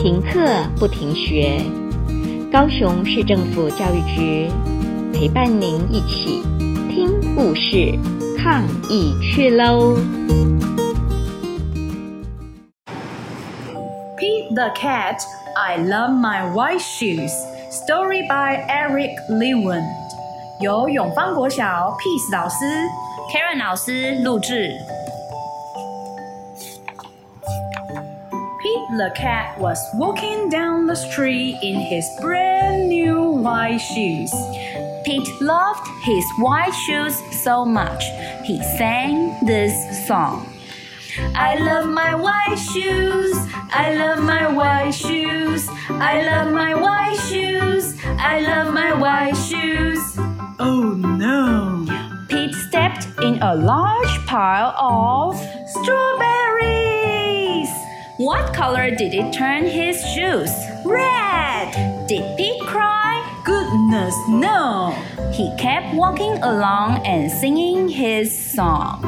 停课不停学，高雄市政府教育局陪伴您一起听故事、抗疫去喽！Pete the Cat, I Love My White Shoes. Story by Eric Lewin. 由永芳国小 Peace 老师、Karen 老师录制。The cat was walking down the street in his brand new white shoes. Pete loved his white shoes so much, he sang this song. I love my white shoes. I love my white shoes. I love my white shoes. I love my white shoes. Oh no! Pete stepped in a large pile of strawberries. What color did it turn his shoes? Red! Did Pete cry? Goodness, no! He kept walking along and singing his song.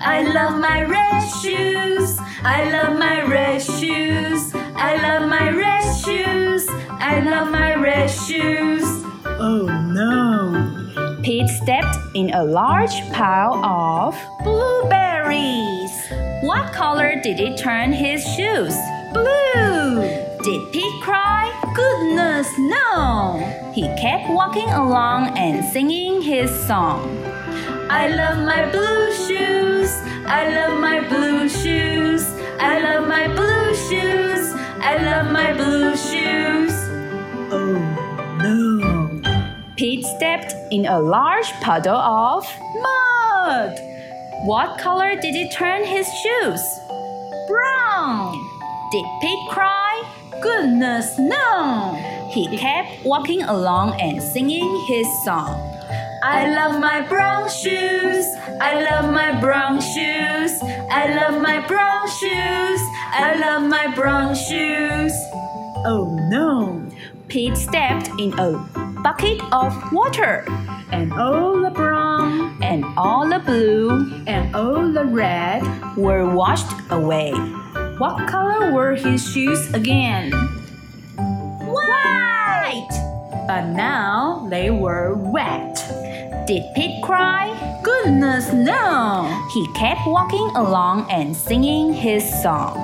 I love my red shoes. I love my red shoes. I love my red shoes. I love my red shoes. Oh no! Pete stepped in a large pile of blueberries. What color did he turn his shoes? Blue! Did Pete cry? Goodness, no! He kept walking along and singing his song. I love my blue shoes. I love my blue shoes. I love my blue shoes. I love my blue shoes. Oh no! Pete stepped in a large puddle of mud. What color did he turn his shoes? Brown. Did Pete cry? Goodness, no. He kept walking along and singing his song. I love my brown shoes. I love my brown shoes. I love my brown shoes. I love my brown shoes. Oh no. Pete stepped in a bucket of water. And all the brown and all the blue and all the red were washed away. What color were his shoes again? White! But now they were wet. Did Pete cry? Goodness, no! He kept walking along and singing his song.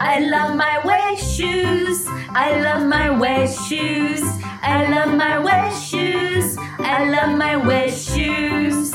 I love my wet shoes. I love my wet shoes. I love my wet shoes. I love my wet shoes.